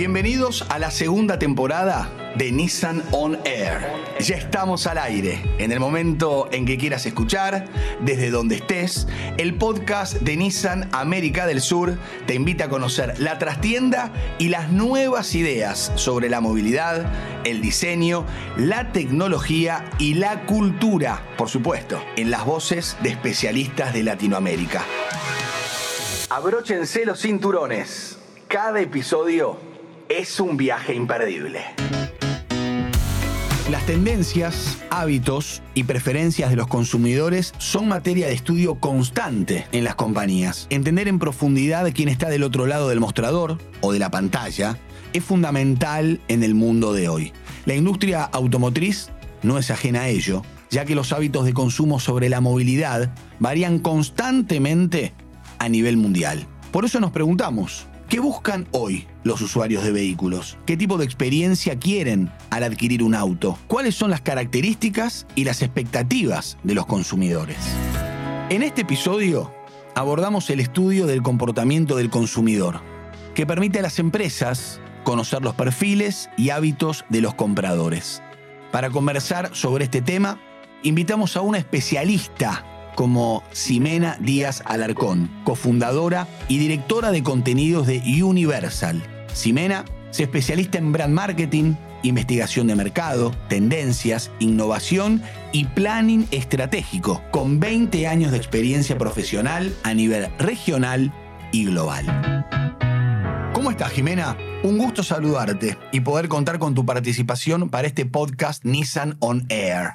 Bienvenidos a la segunda temporada de Nissan On Air. Ya estamos al aire. En el momento en que quieras escuchar, desde donde estés, el podcast de Nissan América del Sur te invita a conocer la trastienda y las nuevas ideas sobre la movilidad, el diseño, la tecnología y la cultura, por supuesto, en las voces de especialistas de Latinoamérica. Abróchense los cinturones. Cada episodio es un viaje imperdible. Las tendencias, hábitos y preferencias de los consumidores son materia de estudio constante en las compañías. Entender en profundidad quién está del otro lado del mostrador o de la pantalla es fundamental en el mundo de hoy. La industria automotriz no es ajena a ello, ya que los hábitos de consumo sobre la movilidad varían constantemente a nivel mundial. Por eso nos preguntamos, ¿qué buscan hoy los usuarios de vehículos? ¿Qué tipo de experiencia quieren al adquirir un auto? ¿Cuáles son las características y las expectativas de los consumidores? En este episodio abordamos el estudio del comportamiento del consumidor, que permite a las empresas conocer los perfiles y hábitos de los compradores. Para conversar sobre este tema, invitamos a una especialista como Ximena Díaz Alarcón, cofundadora y directora de contenidos de Universal. Ximena se especialista en brand marketing, investigación de mercado, tendencias, innovación y planning estratégico, con 20 años de experiencia profesional a nivel regional y global. ¿Cómo estás, Jimena? Un gusto saludarte y poder contar con tu participación para este podcast Nissan On Air.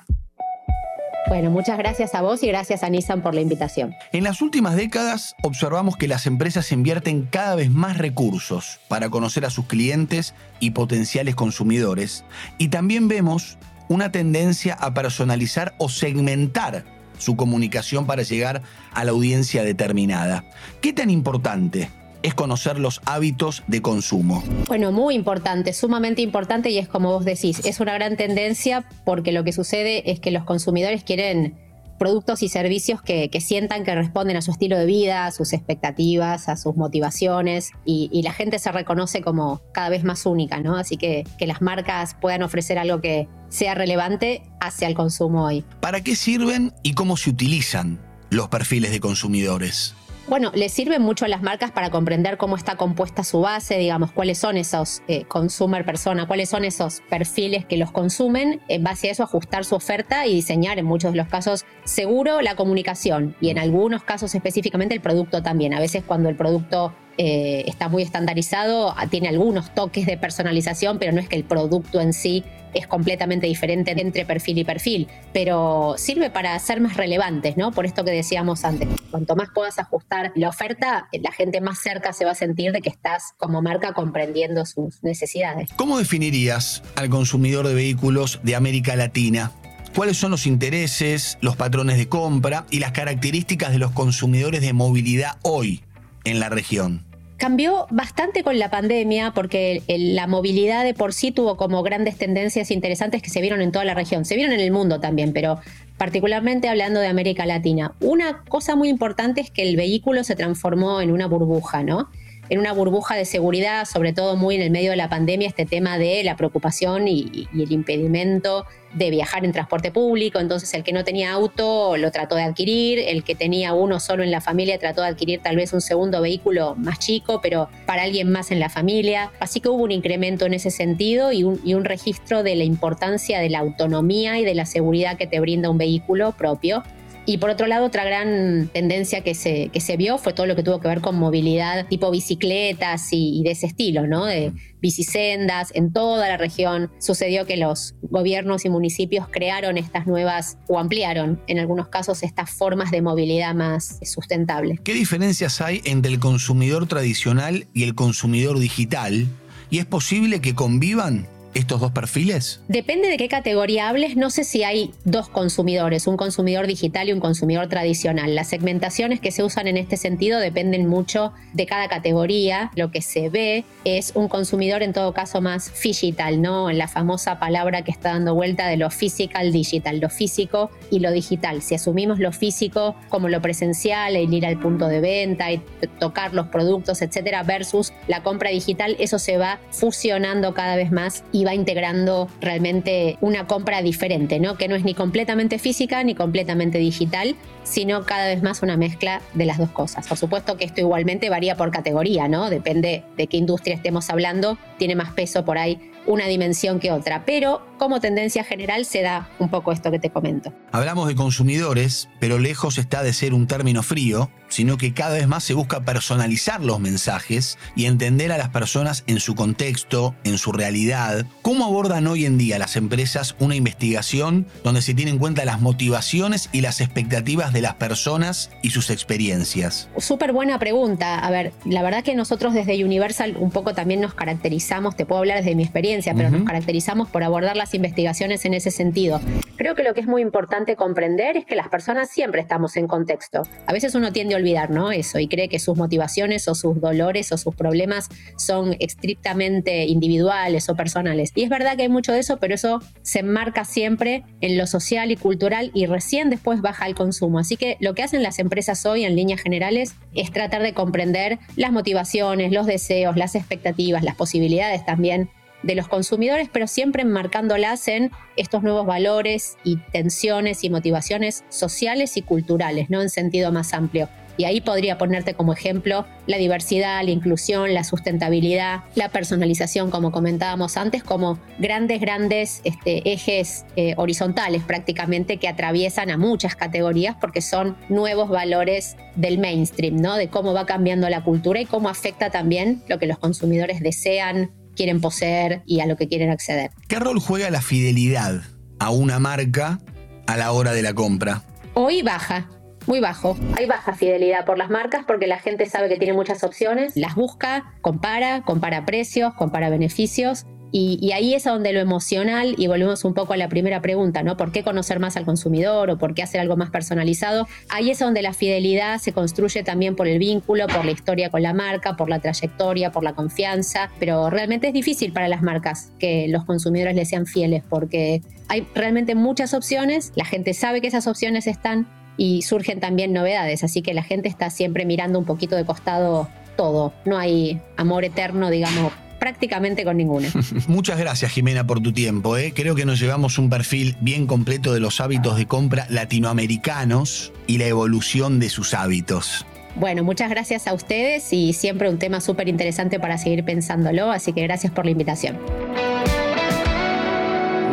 Bueno, muchas gracias a vos y gracias a Nissan por la invitación. En las últimas décadas observamos que las empresas invierten cada vez más recursos para conocer a sus clientes y potenciales consumidores y también vemos una tendencia a personalizar o segmentar su comunicación para llegar a la audiencia determinada. ¿Qué tan importante es conocer los hábitos de consumo. Bueno, muy importante, sumamente importante y es como vos decís, es una gran tendencia porque lo que sucede es que los consumidores quieren productos y servicios que, sientan que responden a su estilo de vida, a sus expectativas, a sus motivaciones y, la gente se reconoce como cada vez más única, ¿no? Así que que las marcas puedan ofrecer algo que sea relevante hacia el consumo hoy. ¿Para qué sirven y cómo se utilizan los perfiles de consumidores? Bueno, le sirven mucho a las marcas para comprender cómo está compuesta su base, digamos, cuáles son esos eh, consumer persona, cuáles son esos perfiles que los consumen, en base a eso ajustar su oferta y diseñar en muchos de los casos seguro la comunicación y en algunos casos específicamente el producto también. A veces cuando el producto eh, está muy estandarizado, tiene algunos toques de personalización, pero no es que el producto en sí es completamente diferente entre perfil y perfil, pero sirve para ser más relevantes, ¿no? Por esto que decíamos antes, cuanto más puedas ajustar la oferta, la gente más cerca se va a sentir de que estás como marca comprendiendo sus necesidades. ¿Cómo definirías al consumidor de vehículos de América Latina? ¿Cuáles son los intereses, los patrones de compra y las características de los consumidores de movilidad hoy en la región? Cambió bastante con la pandemia porque la movilidad de por sí tuvo como grandes tendencias interesantes que se vieron en toda la región. Se vieron en el mundo también, pero particularmente hablando de América Latina. Una cosa muy importante es que el vehículo se transformó en una burbuja, ¿no? En una burbuja de seguridad, sobre todo muy en el medio de la pandemia, este tema de la preocupación y, el impedimento de viajar en transporte público. Entonces el que no tenía auto lo trató de adquirir, el que tenía uno solo en la familia trató de adquirir tal vez un segundo vehículo más chico, pero para alguien más en la familia. Así que hubo un incremento en ese sentido y un, y un registro de la importancia de la autonomía y de la seguridad que te brinda un vehículo propio. Y por otro lado, otra gran tendencia que se, que se vio fue todo lo que tuvo que ver con movilidad tipo bicicletas y, de ese estilo, ¿no? De bicisendas en toda la región. Sucedió que los gobiernos y municipios crearon estas nuevas o ampliaron en algunos casos estas formas de movilidad más sustentables. ¿Qué diferencias hay entre el consumidor tradicional y el consumidor digital? ¿Y es posible que convivan estos dos perfiles? Depende de qué categoría hables. No sé si hay dos consumidores, un consumidor digital y un consumidor tradicional. Las segmentaciones que se usan en este sentido dependen mucho de cada categoría. Lo que se ve es un consumidor en todo caso más digital, ¿no? En la famosa palabra que está dando vuelta de lo physical digital, lo físico y lo digital. Si asumimos lo físico como lo presencial, el ir al punto de venta y tocar los productos, etcétera, versus la compra digital, eso se va fusionando cada vez más y va integrando realmente una compra diferente, ¿no? Que no es ni completamente física ni completamente digital, sino cada vez más una mezcla de las dos cosas. Por supuesto que esto igualmente varía por categoría, ¿no? Depende de qué industria estemos hablando, tiene más peso por ahí una dimensión que otra, pero como tendencia general se da un poco esto que te comento. Hablamos de consumidores, pero lejos está de ser un término frío, sino que cada vez más se busca personalizar los mensajes y entender a las personas en su contexto, en su realidad. ¿Cómo abordan hoy en día las empresas una investigación donde se tienen en cuenta las motivaciones y las expectativas de las personas y sus experiencias? Súper buena pregunta. A ver, la verdad que nosotros desde Universal un poco también nos caracterizamos, te puedo hablar desde mi experiencia, pero nos caracterizamos por abordar las investigaciones en ese sentido. Creo que lo que es muy importante comprender es que las personas siempre estamos en contexto. A veces uno tiende a olvidar ¿no? eso y cree que sus motivaciones o sus dolores o sus problemas son estrictamente individuales o personales. Y es verdad que hay mucho de eso, pero eso se enmarca siempre en lo social y cultural y recién después baja al consumo. Así que lo que hacen las empresas hoy en líneas generales es tratar de comprender las motivaciones, los deseos, las expectativas, las posibilidades también de los consumidores, pero siempre enmarcándolas en estos nuevos valores y tensiones y motivaciones sociales y culturales, ¿no? En sentido más amplio. Y ahí podría ponerte como ejemplo la diversidad, la inclusión, la sustentabilidad, la personalización, como comentábamos antes, como grandes, grandes este, ejes eh, horizontales prácticamente que atraviesan a muchas categorías porque son nuevos valores del mainstream, ¿no? De cómo va cambiando la cultura y cómo afecta también lo que los consumidores desean, quieren poseer y a lo que quieren acceder. ¿Qué rol juega la fidelidad a una marca a la hora de la compra? Hoy baja, muy bajo. Hay baja fidelidad por las marcas porque la gente sabe que tiene muchas opciones, las busca, compara, compara precios, compara beneficios y, ahí es donde lo emocional, y volvemos un poco a la primera pregunta, ¿no? ¿Por qué conocer más al consumidor o por qué hacer algo más personalizado? Ahí es donde la fidelidad se construye también por el vínculo, por la historia con la marca, por la trayectoria, por la confianza, pero realmente es difícil para las marcas que los consumidores les sean fieles porque hay realmente muchas opciones, la gente sabe que esas opciones están y surgen también novedades, así que la gente está siempre mirando un poquito de costado todo, no hay amor eterno, digamos, prácticamente con ninguna. Muchas gracias Jimena por tu tiempo. ¿eh? Creo que nos llevamos un perfil bien completo de los hábitos de compra latinoamericanos y la evolución de sus hábitos. Bueno, muchas gracias a ustedes y siempre un tema súper interesante para seguir pensándolo, así que gracias por la invitación.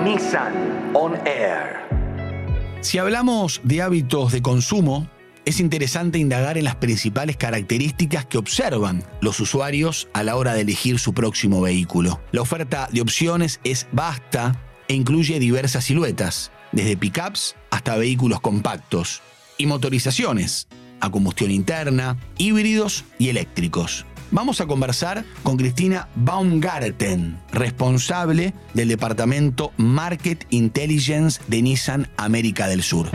Nissan On Air. Si hablamos de hábitos de consumo, es interesante indagar en las principales características que observan los usuarios a la hora de elegir su próximo vehículo. La oferta de opciones es vasta e incluye diversas siluetas, desde pickups hasta vehículos compactos, y motorizaciones, a combustión interna, híbridos y eléctricos. Vamos a conversar con Cristina Baumgarten, responsable del departamento Market Intelligence de Nissan América del Sur.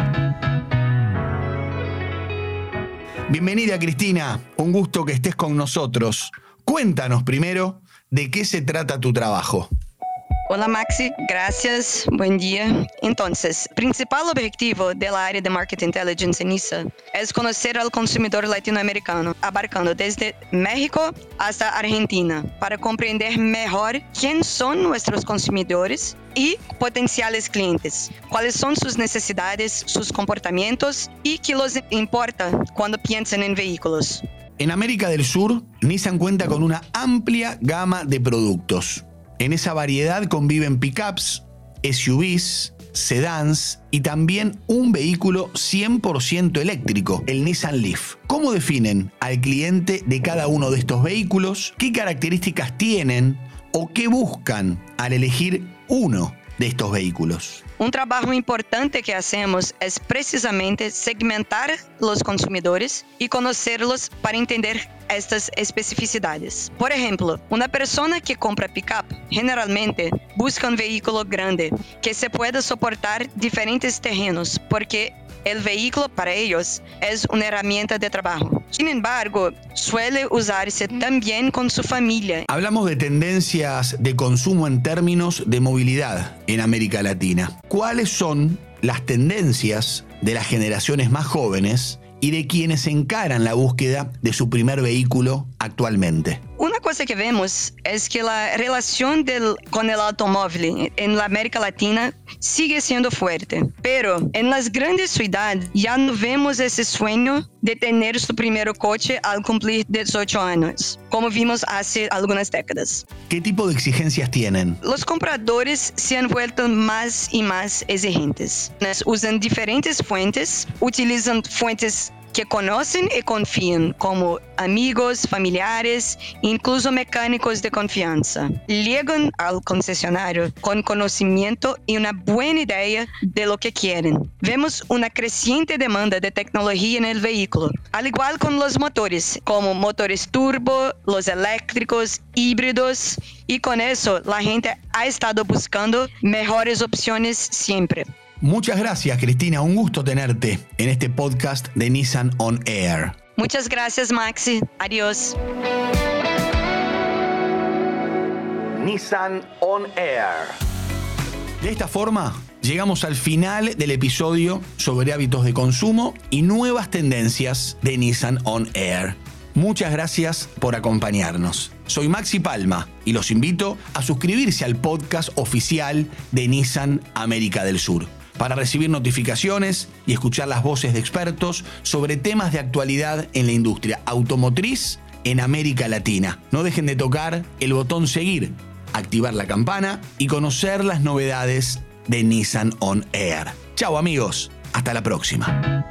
Bienvenida Cristina, un gusto que estés con nosotros. Cuéntanos primero de qué se trata tu trabajo. Hola Maxi, gracias, buen día. Entonces, principal objetivo de la área de Market Intelligence en NISA es conocer al consumidor latinoamericano, abarcando desde México hasta Argentina, para comprender mejor quién son nuestros consumidores y potenciales clientes, cuáles son sus necesidades, sus comportamientos y qué les importa cuando piensan en vehículos. En América del Sur, Nissan cuenta con una amplia gama de productos en esa variedad conviven pickups, SUVs, sedans y también un vehículo 100% eléctrico, el Nissan Leaf. ¿Cómo definen al cliente de cada uno de estos vehículos? ¿Qué características tienen o qué buscan al elegir uno? De estos vehículos. Un trabajo importante que hacemos es precisamente segmentar los consumidores y conocerlos para entender estas especificidades. Por ejemplo, una persona que compra pickup generalmente busca un vehículo grande que se pueda soportar diferentes terrenos porque el vehículo para ellos es una herramienta de trabajo. Sin embargo, suele usarse también con su familia. Hablamos de tendencias de consumo en términos de movilidad en América Latina. ¿Cuáles son las tendencias de las generaciones más jóvenes y de quienes encaran la búsqueda de su primer vehículo actualmente. Cosa que vemos es que la relación del, con el automóvil en la América Latina sigue siendo fuerte, pero en las grandes ciudades ya no vemos ese sueño de tener su primer coche al cumplir 18 años, como vimos hace algunas décadas. ¿Qué tipo de exigencias tienen? Los compradores se han vuelto más y más exigentes. Usan diferentes fuentes, utilizan fuentes que conocen y confían, como amigos, familiares, incluso mecánicos de confianza. Llegan al concesionario con conocimiento y una buena idea de lo que quieren. Vemos una creciente demanda de tecnología en el vehículo, al igual con los motores, como motores turbo, los eléctricos, híbridos, y con eso la gente ha estado buscando mejores opciones siempre. Muchas gracias, Cristina. Un gusto tenerte en este podcast de Nissan On Air. Muchas gracias, Maxi. Adiós. Nissan On Air. De esta forma, llegamos al final del episodio sobre hábitos de consumo y nuevas tendencias de Nissan On Air. Muchas gracias por acompañarnos. Soy Maxi Palma y los invito a suscribirse al podcast oficial de Nissan América del Sur para recibir notificaciones y escuchar las voces de expertos sobre temas de actualidad en la industria automotriz en América Latina. No dejen de tocar el botón seguir, activar la campana y conocer las novedades de Nissan On Air. Chao amigos, hasta la próxima.